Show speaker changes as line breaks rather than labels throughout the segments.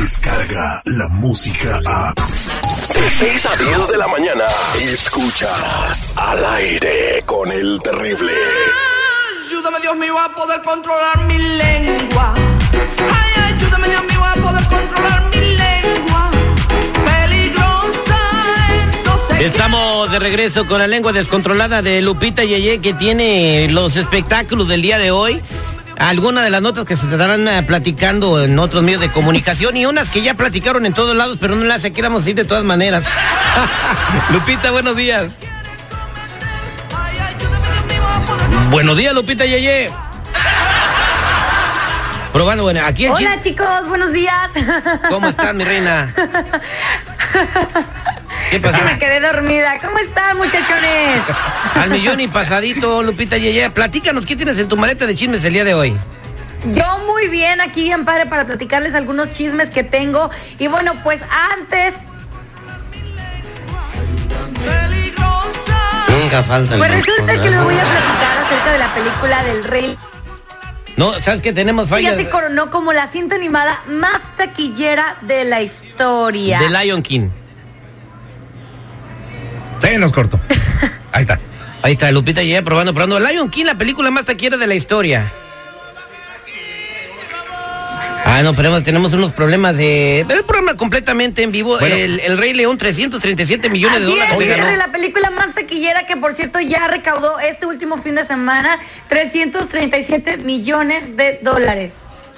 llega la música a...
De 6 a 10 de la mañana, escuchas al aire con el terrible.
Ayúdame Dios mío a poder controlar mi lengua. Ay, ayúdame Dios mío a poder controlar mi lengua. Peligrosa es, no
Estamos de regreso con la lengua descontrolada de Lupita Yeye que tiene los espectáculos del día de hoy. Algunas de las notas que se estarán eh, platicando en otros medios de comunicación y unas que ya platicaron en todos lados, pero no las queramos ir de todas maneras. Lupita, buenos días. Buenos días, Lupita Yeye. Probando, bueno, aquí
Hola chicos, buenos días.
¿Cómo estás, mi reina? ¿Qué pasó?
Me quedé dormida. ¿Cómo están muchachones?
Al millón y pasadito, Lupita Yeye. Platícanos, ¿qué tienes en tu maleta de chismes el día de hoy?
Yo muy bien aquí bien padre para platicarles algunos chismes que tengo. Y bueno, pues antes,
peligrosa.
Nunca falta
pues resulta que les voy a platicar acerca de la película del Rey.
No, ¿sabes que tenemos
Ella
fallas?
se coronó como la cinta animada más taquillera de la historia.
De Lion King.
Sí, nos cortó. Ahí está.
Ahí está, Lupita Yeye probando, probando. Lion King, la película más taquillera de la historia. Ah, no, pero tenemos unos problemas de... El programa completamente en vivo.
Bueno.
El, el Rey León, 337 millones de dólares.
es,
se ganó.
Jerry, la película más taquillera que por cierto ya recaudó este último fin de semana 337 millones de dólares.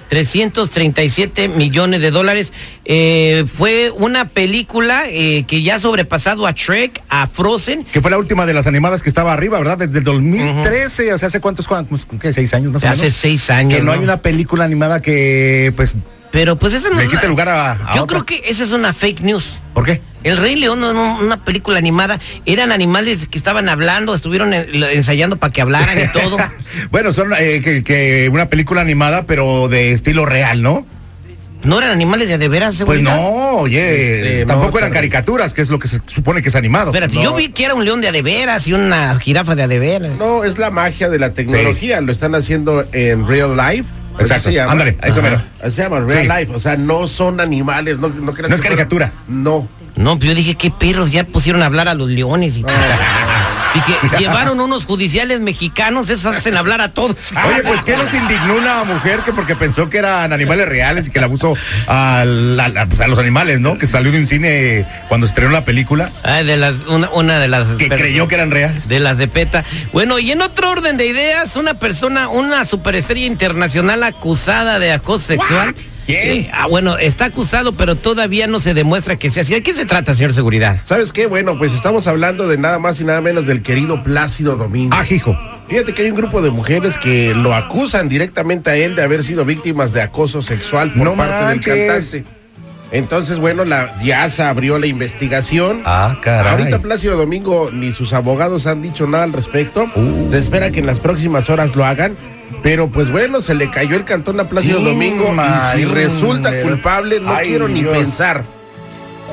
337 millones de dólares. Eh, fue una película eh, que ya ha sobrepasado a Shrek, a Frozen.
Que fue la última de las animadas que estaba arriba, ¿verdad? Desde el 2013, o sea, ¿hace cuántos, cuántos, qué, seis años más o
Hace
menos?
seis años.
Que no, hay una película animada que, pues,
Pero pues esa no
quite
una-
lugar a, a
Yo
otra.
creo que esa es una fake news.
¿Por qué?
El Rey León no no, una película animada. Eran animales que estaban hablando, estuvieron en- ensayando para que hablaran y todo.
bueno, son eh, que, que una película animada, pero de estilo real, ¿no?
¿No eran animales de, de veras?
Pues no, oye,
Este,
tampoco
no,
eran caricaturas, que es lo que se supone que es animado.
Espérate,
No.
yo vi que era un león de a de veras y una jirafa de a de veras.
No, es la magia de la tecnología. Lo están haciendo en real life. Así
Exacto.
se llama.
Ándale, eso mero.
Así se llama, real
Sí.
life. O sea, no son animales. No, no, creas
No es caricatura.
No.
No, pero yo dije, ¿qué perros? Ya pusieron a hablar a los leones y todo. Dije, llevaron unos judiciales mexicanos, esos hacen hablar a todos.
Oye, pues ¿qué nos indignó una mujer que porque pensó que eran animales reales y que la puso a, la- la- pues, a los animales, ¿no? Que salió de un cine cuando estrenó la película,
Ay, de las, una, una de las...
que creyó que eran reales.
De las de PETA. Bueno, y en otro orden de ideas, una persona, una superestrella internacional acusada de acoso sexual.
¿Quién?
Eh, ah, bueno, está acusado, pero todavía no se demuestra que sea así. ¿De qué se trata, señor Seguridad?
¿Sabes qué? Bueno, pues estamos hablando de nada más y nada menos del querido Plácido Domingo.
Ah, hijo.
Fíjate que hay un grupo de mujeres que lo acusan directamente a él de haber sido víctimas de acoso sexual por
No
parte
manches.
del cantante. Entonces, bueno, la DIASA abrió la investigación.
Ah, caray.
Ahorita Plácido Domingo ni sus abogados han dicho nada al respecto.
Uh.
Se espera que en las próximas horas lo hagan. Pero pues bueno, se le cayó el cantón a Plácido
Sí,
Domingo y si resulta culpable, no
Ay,
quiero ni
Dios.
pensar.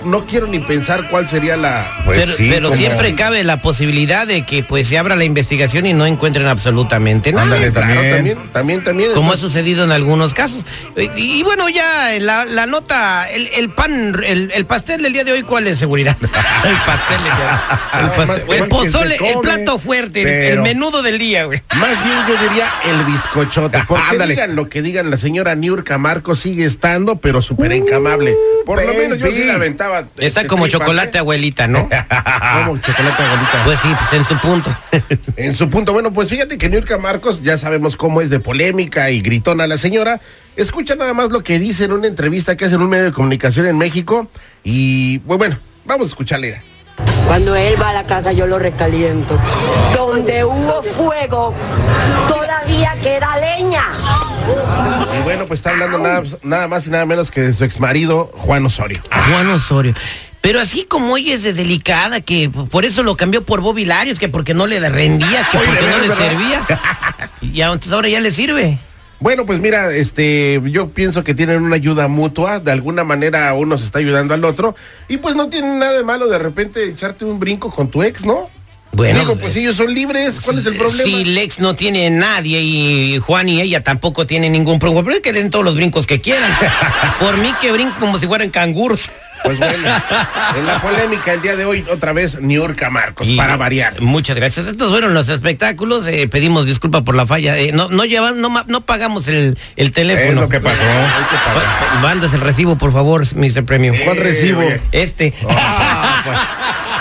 No quiero ni pensar cuál sería la...
Pues
pero
sí,
pero
como-
siempre cabe la posibilidad de que pues se abra la investigación y no encuentren absolutamente nada.
Ándale,
Claro,
también.
también, también, también.
Como ha sucedido en algunos casos. Y, y bueno, ya la, la nota, el, el pan, el, el pastel del día de hoy, ¿cuál es seguridad? el pastel del día. El,
Ah,
pastel-
más-
el
más
pozole, el plato fuerte, el- menudo del día, güey.
Más bien yo diría el bizcochote. Porque
Ándale.
digan lo que digan, la señora Niurka Marcos sigue estando, pero súper encamable. Por lo menos yo sí la aventaba.
Está
este,
como chocolate
¿eh?
abuelita, ¿no?
Como chocolate abuelita.
Pues sí, pues en su punto.
En su punto, bueno, pues fíjate que Niurka Marcos, ya sabemos cómo es de polémica y gritona la señora. Escucha nada más lo que dice en una entrevista que hace en un medio de comunicación en México. Y pues, bueno, vamos a escucharle.
Cuando él va a la casa yo lo recaliento. Donde hubo fuego, todavía queda leña.
Bueno, pues está hablando nada, nada más y nada menos que de su exmarido, Juan Osorio.
Juan Osorio. Pero así como ella es de delicada, que por eso lo cambió por Bobby Larios, que porque no le rendía, que
Oye,
porque no le servía. Y entonces ahora ya le sirve.
Bueno, pues mira, este, yo pienso que tienen una ayuda mutua, de alguna manera uno se está ayudando al otro, y pues no tiene nada de malo de repente echarte un brinco con tu ex, ¿no?
Bueno,
Digo, pues ellos son libres, ¿cuál es el problema?
Si Lex no tiene nadie y Juan y ella tampoco tienen ningún problema, pero es que den todos los brincos que quieran. Por mí que brinco como si fueran canguros.
Pues bueno, en la polémica el día de hoy, otra vez, Niurka Marcos,
Y-
para variar.
Muchas gracias. Estos fueron los espectáculos. eh, pedimos disculpa por la falla. eh, no, no llevan, no, no pagamos el, el teléfono.
Es lo que pasó.
Pa- Mandas el recibo, por favor, Mr. Premium.
¿Cuál recibo?
oye.
Este.
Ah, pues,